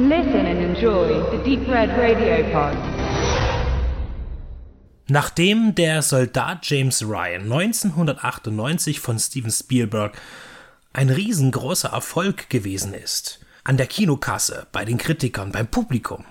Listen and enjoy the Deep Red Radio Pod. Nachdem der Soldat James Ryan 1998 von Steven Spielberg ein riesengroßer Erfolg gewesen ist, an der Kinokasse, bei den Kritikern, beim Publikum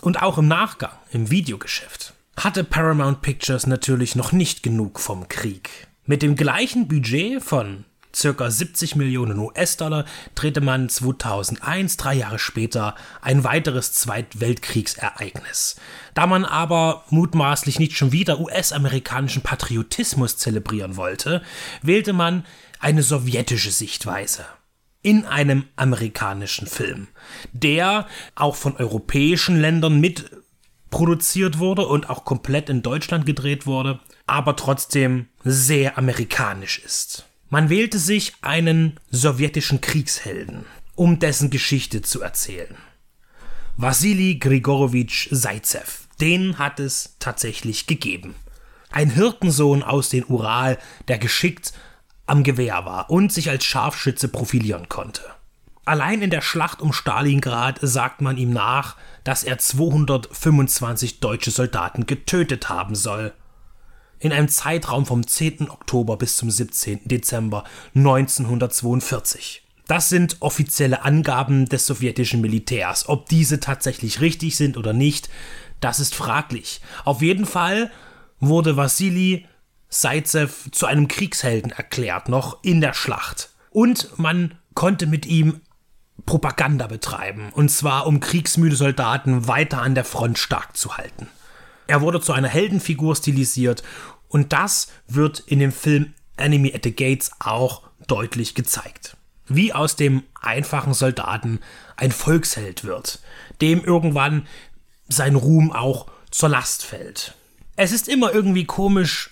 und auch im Nachgang, im Videogeschäft, hatte Paramount Pictures natürlich noch nicht genug vom Krieg. Mit dem gleichen Budget von circa 70 Millionen US-Dollar drehte man 2001, drei Jahre später, ein weiteres Zweitweltkriegsereignis. Da man aber mutmaßlich nicht schon wieder US-amerikanischen Patriotismus zelebrieren wollte, wählte man eine sowjetische Sichtweise in einem amerikanischen Film, der auch von europäischen Ländern mit produziert wurde und auch komplett in Deutschland gedreht wurde, aber trotzdem sehr amerikanisch ist. Man wählte sich einen sowjetischen Kriegshelden, um dessen Geschichte zu erzählen. Wassili Grigorowitsch Zaitsev, den hat es tatsächlich gegeben. Ein Hirtensohn aus den Ural, der geschickt am Gewehr war und sich als Scharfschütze profilieren konnte. Allein in der Schlacht um Stalingrad sagt man ihm nach, dass er 225 deutsche Soldaten getötet haben soll in einem Zeitraum vom 10. Oktober bis zum 17. Dezember 1942. Das sind offizielle Angaben des sowjetischen Militärs. Ob diese tatsächlich richtig sind oder nicht, das ist fraglich. Auf jeden Fall wurde Wassili Zaitsev zu einem Kriegshelden erklärt, noch in der Schlacht. Und man konnte mit ihm Propaganda betreiben, und zwar um kriegsmüde Soldaten weiter an der Front stark zu halten. Er wurde zu einer Heldenfigur stilisiert und das wird in dem Film Enemy at the Gates auch deutlich gezeigt. Wie aus dem einfachen Soldaten ein Volksheld wird, dem irgendwann sein Ruhm auch zur Last fällt. Es ist immer irgendwie komisch,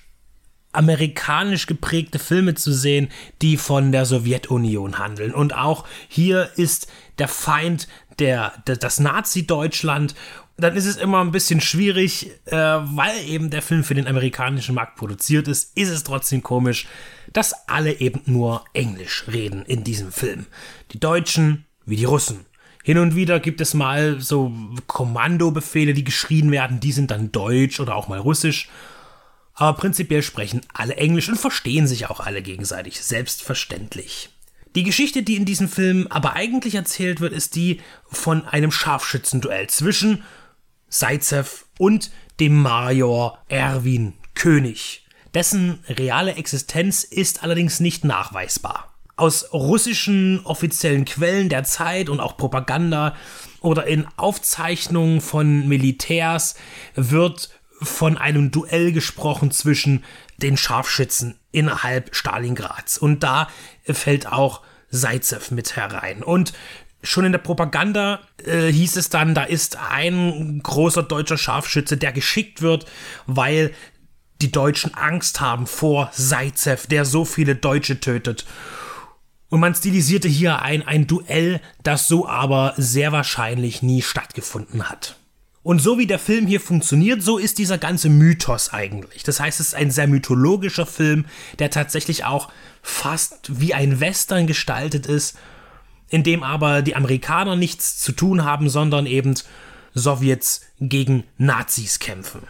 amerikanisch geprägte Filme zu sehen, die von der Sowjetunion handeln. Und auch hier ist der Feind der, der das Nazi-Deutschland dann ist es immer ein bisschen schwierig, äh, weil eben der Film für den amerikanischen Markt produziert ist, ist es trotzdem komisch, dass alle eben nur Englisch reden in diesem Film. Die Deutschen wie die Russen. Hin und wieder gibt es mal so Kommandobefehle, die geschrien werden, die sind dann deutsch oder auch mal russisch. Aber prinzipiell sprechen alle Englisch und verstehen sich auch alle gegenseitig, selbstverständlich. Die Geschichte, die in diesem Film aber eigentlich erzählt wird, ist die von einem Scharfschützenduell zwischen Zaitsev und dem Major Erwin König. Dessen reale Existenz ist allerdings nicht nachweisbar. Aus russischen offiziellen Quellen der Zeit und auch Propaganda oder in Aufzeichnungen von Militärs wird von einem Duell gesprochen zwischen den Scharfschützen innerhalb Stalingrads. Und da fällt auch Zaitsev mit herein. Und Schon in der Propaganda äh, hieß es dann, da ist ein großer deutscher Scharfschütze, der geschickt wird, weil die Deutschen Angst haben vor Zaitsev, der so viele Deutsche tötet. Und man stilisierte hier ein, ein Duell, das so aber sehr wahrscheinlich nie stattgefunden hat. Und so wie der Film hier funktioniert, so ist dieser ganze Mythos eigentlich. Das heißt, es ist ein sehr mythologischer Film, der tatsächlich auch fast wie ein Western gestaltet ist in dem aber die Amerikaner nichts zu tun haben, sondern eben Sowjets gegen Nazis kämpfen.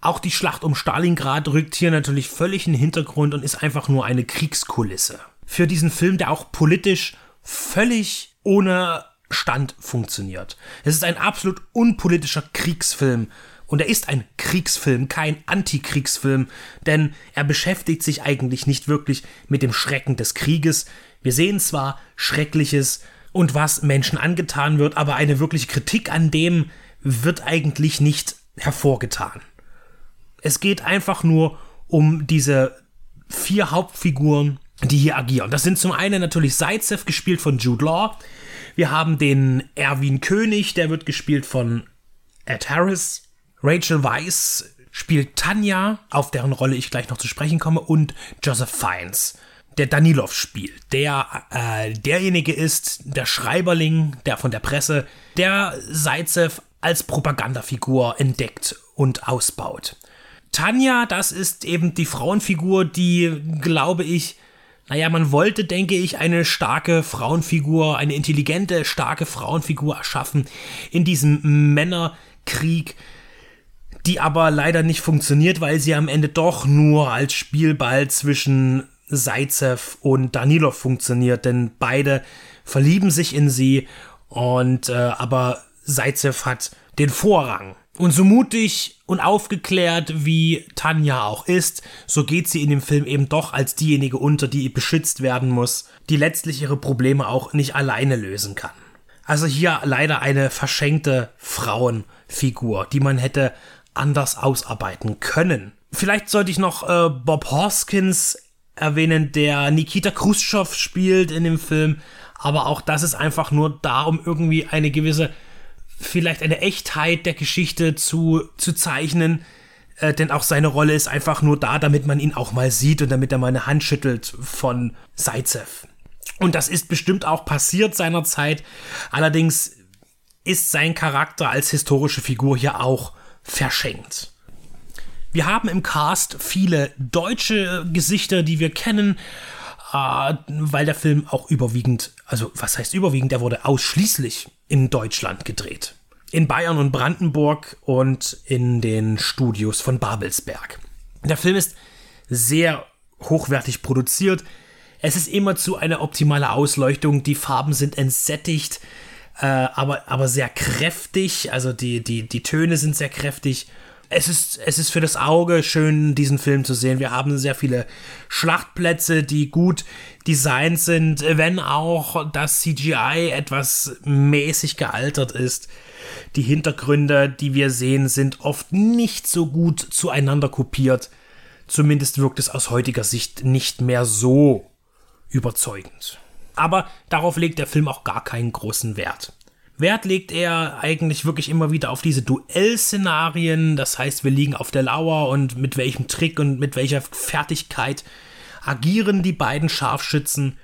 Auch die Schlacht um Stalingrad rückt hier natürlich völlig in den Hintergrund und ist einfach nur eine Kriegskulisse. Für diesen Film, der auch politisch völlig ohne Stand funktioniert. Es ist ein absolut unpolitischer Kriegsfilm. Und er ist ein Kriegsfilm, kein Antikriegsfilm, denn er beschäftigt sich eigentlich nicht wirklich mit dem Schrecken des Krieges, wir sehen zwar Schreckliches und was Menschen angetan wird, aber eine wirkliche Kritik an dem wird eigentlich nicht hervorgetan. Es geht einfach nur um diese vier Hauptfiguren, die hier agieren. Das sind zum einen natürlich Zaitsev, gespielt von Jude Law. Wir haben den Erwin König, der wird gespielt von Ed Harris. Rachel Weisz spielt Tanja, auf deren Rolle ich gleich noch zu sprechen komme, und Joseph Fiennes der Danilov spielt, der äh, derjenige ist, der Schreiberling, der von der Presse, der Zaitsev als Propagandafigur entdeckt und ausbaut. Tanja, das ist eben die Frauenfigur, die, glaube ich, naja, man wollte, denke ich, eine starke Frauenfigur, eine intelligente, starke Frauenfigur erschaffen in diesem Männerkrieg, die aber leider nicht funktioniert, weil sie am Ende doch nur als Spielball zwischen Zaitsev und Danilov funktioniert, denn beide verlieben sich in sie und äh, aber Zaitsev hat den Vorrang. Und so mutig und aufgeklärt wie Tanja auch ist, so geht sie in dem Film eben doch als diejenige unter, die beschützt werden muss, die letztlich ihre Probleme auch nicht alleine lösen kann. Also hier leider eine verschenkte Frauenfigur, die man hätte anders ausarbeiten können. Vielleicht sollte ich noch äh, Bob Hoskins erwähnen, der Nikita Khrushchev spielt in dem Film, aber auch das ist einfach nur da, um irgendwie eine gewisse, vielleicht eine Echtheit der Geschichte zu, zu zeichnen, äh, denn auch seine Rolle ist einfach nur da, damit man ihn auch mal sieht und damit er mal eine Hand schüttelt von Zaitsev. Und das ist bestimmt auch passiert seinerzeit, allerdings ist sein Charakter als historische Figur hier auch verschenkt. Wir haben im Cast viele deutsche Gesichter, die wir kennen, äh, weil der Film auch überwiegend, also was heißt überwiegend, der wurde ausschließlich in Deutschland gedreht. In Bayern und Brandenburg und in den Studios von Babelsberg. Der Film ist sehr hochwertig produziert. Es ist immer zu eine optimale Ausleuchtung. Die Farben sind entsättigt, äh, aber, aber sehr kräftig. Also die, die, die Töne sind sehr kräftig es ist, es ist für das Auge schön, diesen Film zu sehen. Wir haben sehr viele Schlachtplätze, die gut designt sind, wenn auch das CGI etwas mäßig gealtert ist. Die Hintergründe, die wir sehen, sind oft nicht so gut zueinander kopiert. Zumindest wirkt es aus heutiger Sicht nicht mehr so überzeugend. Aber darauf legt der Film auch gar keinen großen Wert. Wert legt er eigentlich wirklich immer wieder auf diese Duellszenarien. Das heißt, wir liegen auf der Lauer und mit welchem Trick und mit welcher Fertigkeit agieren die beiden Scharfschützen,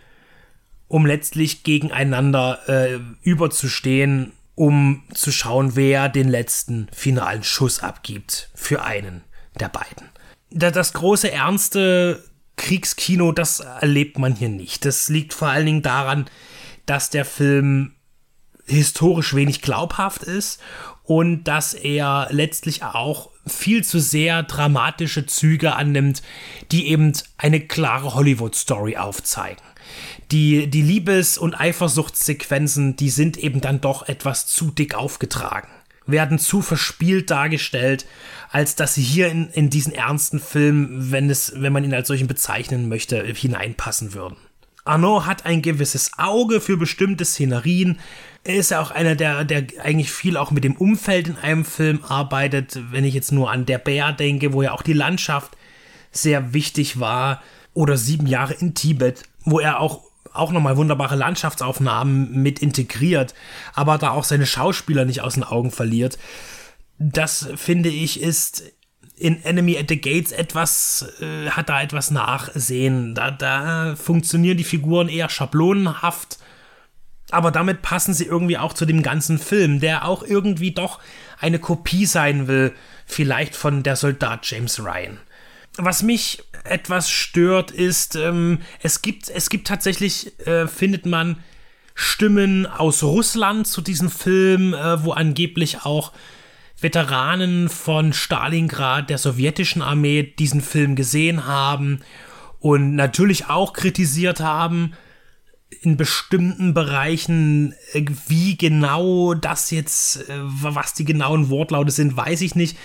um letztlich gegeneinander äh, überzustehen, um zu schauen, wer den letzten finalen Schuss abgibt für einen der beiden. Das große, ernste Kriegskino, das erlebt man hier nicht. Das liegt vor allen Dingen daran, dass der Film historisch wenig glaubhaft ist und dass er letztlich auch viel zu sehr dramatische Züge annimmt, die eben eine klare Hollywood-Story aufzeigen. Die, die Liebes- und Eifersuchtssequenzen, die sind eben dann doch etwas zu dick aufgetragen, werden zu verspielt dargestellt, als dass sie hier in, in diesen ernsten Film, wenn, es, wenn man ihn als solchen bezeichnen möchte, hineinpassen würden. Arnaud hat ein gewisses Auge für bestimmte Szenerien, er ist ja auch einer, der, der eigentlich viel auch mit dem Umfeld in einem Film arbeitet. Wenn ich jetzt nur an Der Bär denke, wo ja auch die Landschaft sehr wichtig war. Oder sieben Jahre in Tibet, wo er auch, auch nochmal wunderbare Landschaftsaufnahmen mit integriert, aber da auch seine Schauspieler nicht aus den Augen verliert. Das finde ich ist in Enemy at the Gates etwas, äh, hat da etwas Nachsehen. Da, da funktionieren die Figuren eher schablonenhaft aber damit passen sie irgendwie auch zu dem ganzen Film, der auch irgendwie doch eine Kopie sein will, vielleicht von der Soldat James Ryan. Was mich etwas stört, ist, ähm, es gibt, es gibt tatsächlich, äh, findet man Stimmen aus Russland zu diesem Film, äh, wo angeblich auch Veteranen von Stalingrad der sowjetischen Armee diesen Film gesehen haben und natürlich auch kritisiert haben, in bestimmten Bereichen, äh, wie genau das jetzt, äh, was die genauen Wortlaute sind, weiß ich nicht.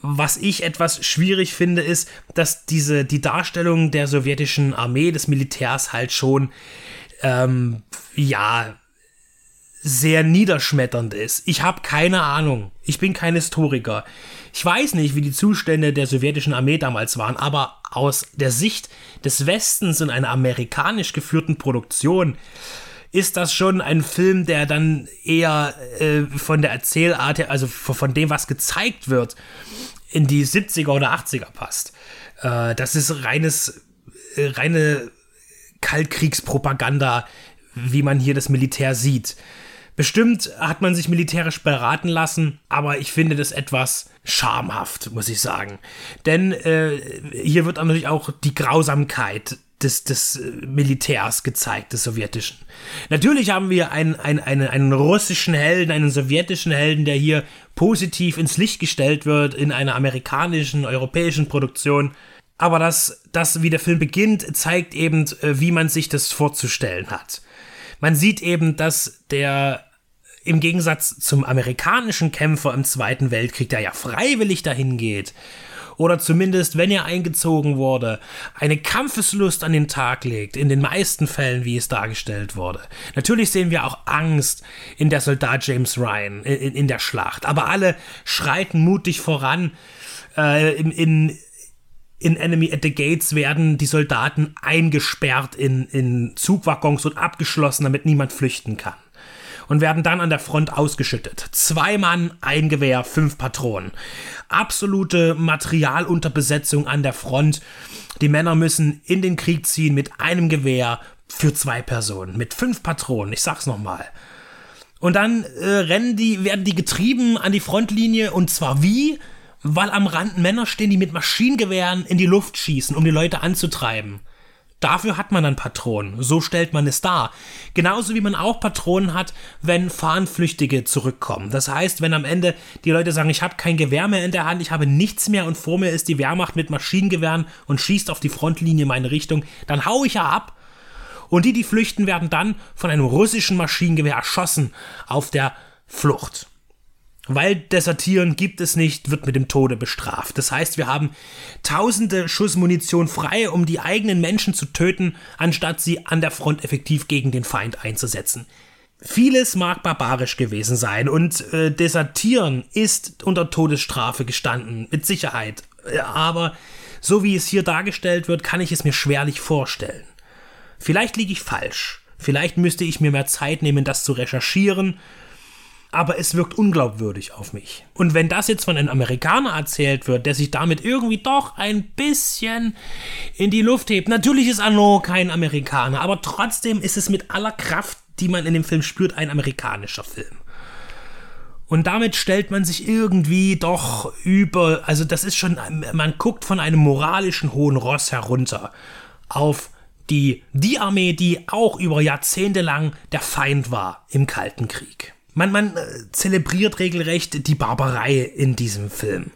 Was ich etwas schwierig finde, ist, dass diese, die Darstellung der sowjetischen Armee, des Militärs halt schon, ähm, ja, sehr niederschmetternd ist. Ich habe keine Ahnung. Ich bin kein Historiker. Ich weiß nicht, wie die Zustände der sowjetischen Armee damals waren, aber aus der Sicht des Westens in einer amerikanisch geführten Produktion ist das schon ein Film, der dann eher äh, von der Erzählart, also von dem, was gezeigt wird, in die 70er oder 80er passt. Äh, das ist reines, äh, reine Kaltkriegspropaganda, wie man hier das Militär sieht. Bestimmt hat man sich militärisch beraten lassen, aber ich finde das etwas schamhaft, muss ich sagen. Denn äh, hier wird natürlich auch die Grausamkeit des, des Militärs gezeigt, des sowjetischen. Natürlich haben wir einen, einen, einen, einen russischen Helden, einen sowjetischen Helden, der hier positiv ins Licht gestellt wird in einer amerikanischen, europäischen Produktion. Aber das, das, wie der Film beginnt, zeigt eben, äh, wie man sich das vorzustellen hat. Man sieht eben, dass der im Gegensatz zum amerikanischen Kämpfer im Zweiten Weltkrieg, der ja freiwillig dahin geht, oder zumindest, wenn er eingezogen wurde, eine Kampfeslust an den Tag legt, in den meisten Fällen, wie es dargestellt wurde. Natürlich sehen wir auch Angst in der Soldat James Ryan, in, in der Schlacht, aber alle schreiten mutig voran. Äh, in, in, in Enemy at the Gates werden die Soldaten eingesperrt in, in Zugwaggons und abgeschlossen, damit niemand flüchten kann und werden dann an der Front ausgeschüttet. Zwei Mann, ein Gewehr, fünf Patronen. Absolute Materialunterbesetzung an der Front. Die Männer müssen in den Krieg ziehen mit einem Gewehr für zwei Personen, mit fünf Patronen. Ich sag's nochmal. Und dann äh, rennen die, werden die getrieben an die Frontlinie und zwar wie? Weil am Rand Männer stehen, die mit Maschinengewehren in die Luft schießen, um die Leute anzutreiben. Dafür hat man dann Patronen. So stellt man es dar. Genauso wie man auch Patronen hat, wenn Fahnenflüchtige zurückkommen. Das heißt, wenn am Ende die Leute sagen, ich habe kein Gewehr mehr in der Hand, ich habe nichts mehr und vor mir ist die Wehrmacht mit Maschinengewehren und schießt auf die Frontlinie in meine Richtung, dann hau ich ja ab. Und die, die flüchten, werden dann von einem russischen Maschinengewehr erschossen auf der Flucht. Weil Desertieren gibt es nicht, wird mit dem Tode bestraft. Das heißt, wir haben tausende Schuss Munition frei, um die eigenen Menschen zu töten, anstatt sie an der Front effektiv gegen den Feind einzusetzen. Vieles mag barbarisch gewesen sein und äh, Desertieren ist unter Todesstrafe gestanden, mit Sicherheit. Aber so wie es hier dargestellt wird, kann ich es mir schwerlich vorstellen. Vielleicht liege ich falsch. Vielleicht müsste ich mir mehr Zeit nehmen, das zu recherchieren aber es wirkt unglaubwürdig auf mich. Und wenn das jetzt von einem Amerikaner erzählt wird, der sich damit irgendwie doch ein bisschen in die Luft hebt, natürlich ist Arnaud kein Amerikaner, aber trotzdem ist es mit aller Kraft, die man in dem Film spürt, ein amerikanischer Film. Und damit stellt man sich irgendwie doch über, also das ist schon, man guckt von einem moralischen hohen Ross herunter auf die, die Armee, die auch über Jahrzehnte lang der Feind war im Kalten Krieg. Man, man äh, zelebriert regelrecht die Barbarei in diesem Film.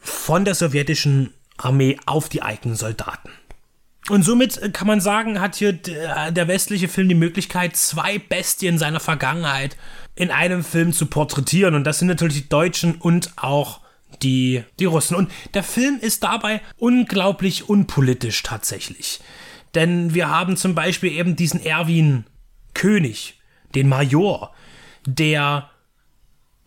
Von der sowjetischen Armee auf die eigenen Soldaten. Und somit äh, kann man sagen, hat hier äh, der westliche Film die Möglichkeit, zwei Bestien seiner Vergangenheit in einem Film zu porträtieren. Und das sind natürlich die Deutschen und auch die, die Russen. Und der Film ist dabei unglaublich unpolitisch tatsächlich. Denn wir haben zum Beispiel eben diesen Erwin König, den Major, der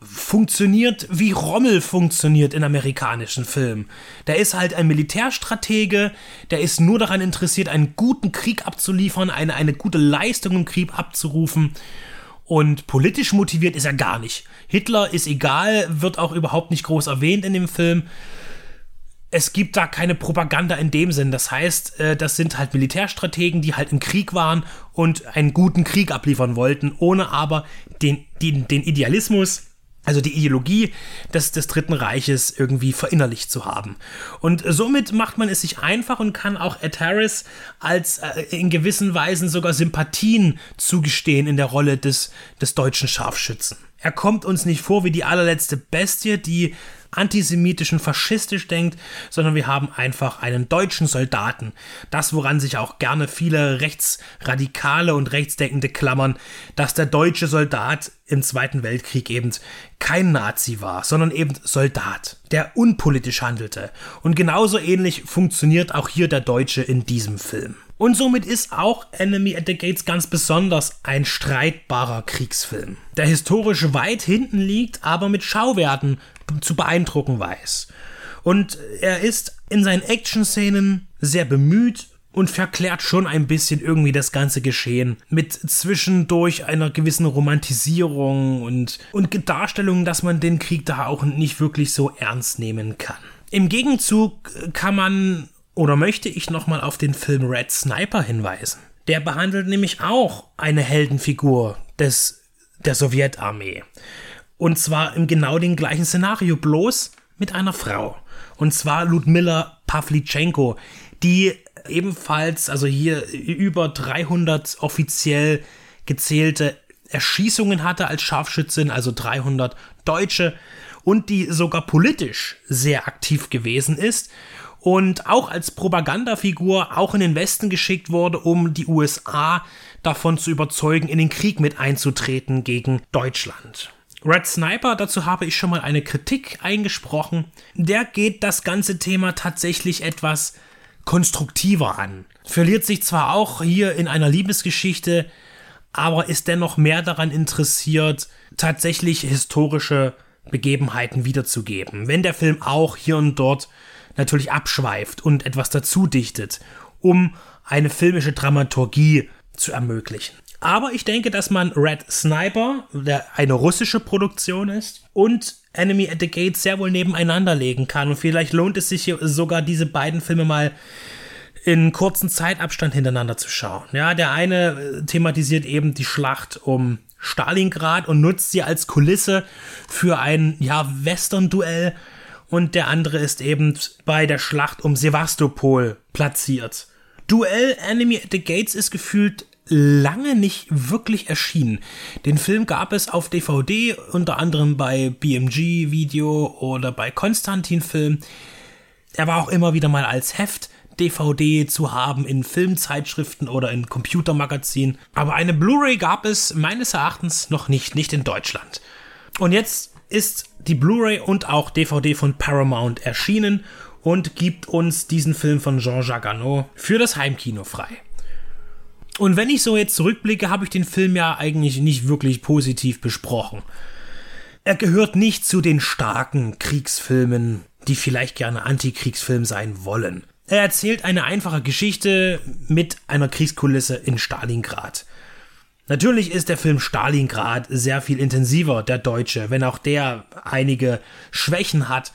funktioniert, wie Rommel funktioniert in amerikanischen Filmen. Der ist halt ein Militärstratege, der ist nur daran interessiert, einen guten Krieg abzuliefern, eine, eine gute Leistung im Krieg abzurufen. Und politisch motiviert ist er gar nicht. Hitler ist egal, wird auch überhaupt nicht groß erwähnt in dem Film es gibt da keine Propaganda in dem Sinn. Das heißt, äh, das sind halt Militärstrategen, die halt im Krieg waren und einen guten Krieg abliefern wollten, ohne aber den, den, den Idealismus, also die Ideologie des, des Dritten Reiches irgendwie verinnerlicht zu haben. Und somit macht man es sich einfach und kann auch Ed Harris als äh, in gewissen Weisen sogar Sympathien zugestehen in der Rolle des, des deutschen Scharfschützen. Er kommt uns nicht vor wie die allerletzte Bestie, die antisemitisch und faschistisch denkt, sondern wir haben einfach einen deutschen Soldaten. Das, woran sich auch gerne viele Rechtsradikale und Rechtsdenkende klammern, dass der deutsche Soldat im Zweiten Weltkrieg eben kein Nazi war, sondern eben Soldat, der unpolitisch handelte. Und genauso ähnlich funktioniert auch hier der Deutsche in diesem Film. Und somit ist auch Enemy at the Gates ganz besonders ein streitbarer Kriegsfilm, der historisch weit hinten liegt, aber mit Schauwerten zu beeindrucken weiß. Und er ist in seinen Action-Szenen sehr bemüht und verklärt schon ein bisschen irgendwie das ganze Geschehen mit zwischendurch einer gewissen Romantisierung und, und Darstellung, dass man den Krieg da auch nicht wirklich so ernst nehmen kann. Im Gegenzug kann man oder möchte ich nochmal auf den Film Red Sniper hinweisen. Der behandelt nämlich auch eine Heldenfigur des, der Sowjetarmee. Und zwar im genau den gleichen Szenario, bloß mit einer Frau. Und zwar Ludmilla Pavlichenko, die ebenfalls, also hier über 300 offiziell gezählte Erschießungen hatte als Scharfschützin, also 300 Deutsche und die sogar politisch sehr aktiv gewesen ist und auch als Propagandafigur auch in den Westen geschickt wurde, um die USA davon zu überzeugen, in den Krieg mit einzutreten gegen Deutschland. Red Sniper, dazu habe ich schon mal eine Kritik eingesprochen. Der geht das ganze Thema tatsächlich etwas konstruktiver an. Verliert sich zwar auch hier in einer Liebesgeschichte, aber ist dennoch mehr daran interessiert, tatsächlich historische Begebenheiten wiederzugeben. Wenn der Film auch hier und dort natürlich abschweift und etwas dazu dichtet, um eine filmische Dramaturgie zu ermöglichen. Aber ich denke, dass man Red Sniper, der eine russische Produktion ist, und Enemy at the Gates sehr wohl nebeneinander legen kann. Und vielleicht lohnt es sich sogar, diese beiden Filme mal in kurzen Zeitabstand hintereinander zu schauen. Ja, der eine äh, thematisiert eben die Schlacht um Stalingrad und nutzt sie als Kulisse für ein ja, Western-Duell. Und der andere ist eben bei der Schlacht um Sevastopol platziert. Duell Enemy at the Gates ist gefühlt lange nicht wirklich erschienen. Den Film gab es auf DVD, unter anderem bei BMG Video oder bei Konstantin Film. Er war auch immer wieder mal als Heft DVD zu haben in Filmzeitschriften oder in Computermagazinen. Aber eine Blu-ray gab es meines Erachtens noch nicht, nicht in Deutschland. Und jetzt ist die Blu-ray und auch DVD von Paramount erschienen und gibt uns diesen Film von Jean-Jacques Arnaud für das Heimkino frei. Und wenn ich so jetzt zurückblicke, habe ich den Film ja eigentlich nicht wirklich positiv besprochen. Er gehört nicht zu den starken Kriegsfilmen, die vielleicht gerne Antikriegsfilm sein wollen. Er erzählt eine einfache Geschichte mit einer Kriegskulisse in Stalingrad. Natürlich ist der Film Stalingrad sehr viel intensiver, der Deutsche, wenn auch der einige Schwächen hat.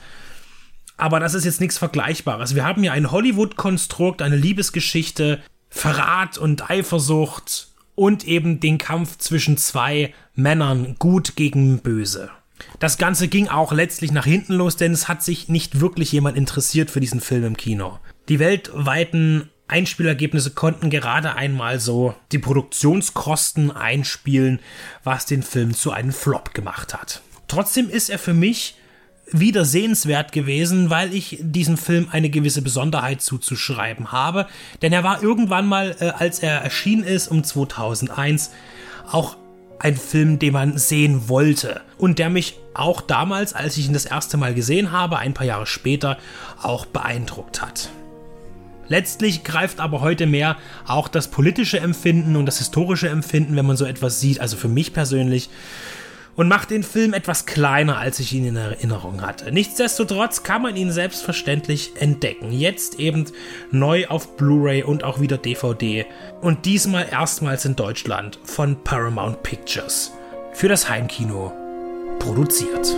Aber das ist jetzt nichts Vergleichbares. Wir haben hier ein Hollywood-Konstrukt, eine Liebesgeschichte, Verrat und Eifersucht und eben den Kampf zwischen zwei Männern, gut gegen böse. Das Ganze ging auch letztlich nach hinten los, denn es hat sich nicht wirklich jemand interessiert für diesen Film im Kino. Die weltweiten Einspielergebnisse konnten gerade einmal so die Produktionskosten einspielen, was den Film zu einem Flop gemacht hat. Trotzdem ist er für mich wieder sehenswert gewesen, weil ich diesem Film eine gewisse Besonderheit zuzuschreiben habe. Denn er war irgendwann mal, äh, als er erschienen ist, um 2001, auch ein Film, den man sehen wollte. Und der mich auch damals, als ich ihn das erste Mal gesehen habe, ein paar Jahre später, auch beeindruckt hat. Letztlich greift aber heute mehr auch das politische Empfinden und das historische Empfinden, wenn man so etwas sieht, also für mich persönlich, und macht den Film etwas kleiner, als ich ihn in Erinnerung hatte. Nichtsdestotrotz kann man ihn selbstverständlich entdecken. Jetzt eben neu auf Blu-ray und auch wieder DVD. Und diesmal erstmals in Deutschland von Paramount Pictures. Für das Heimkino produziert.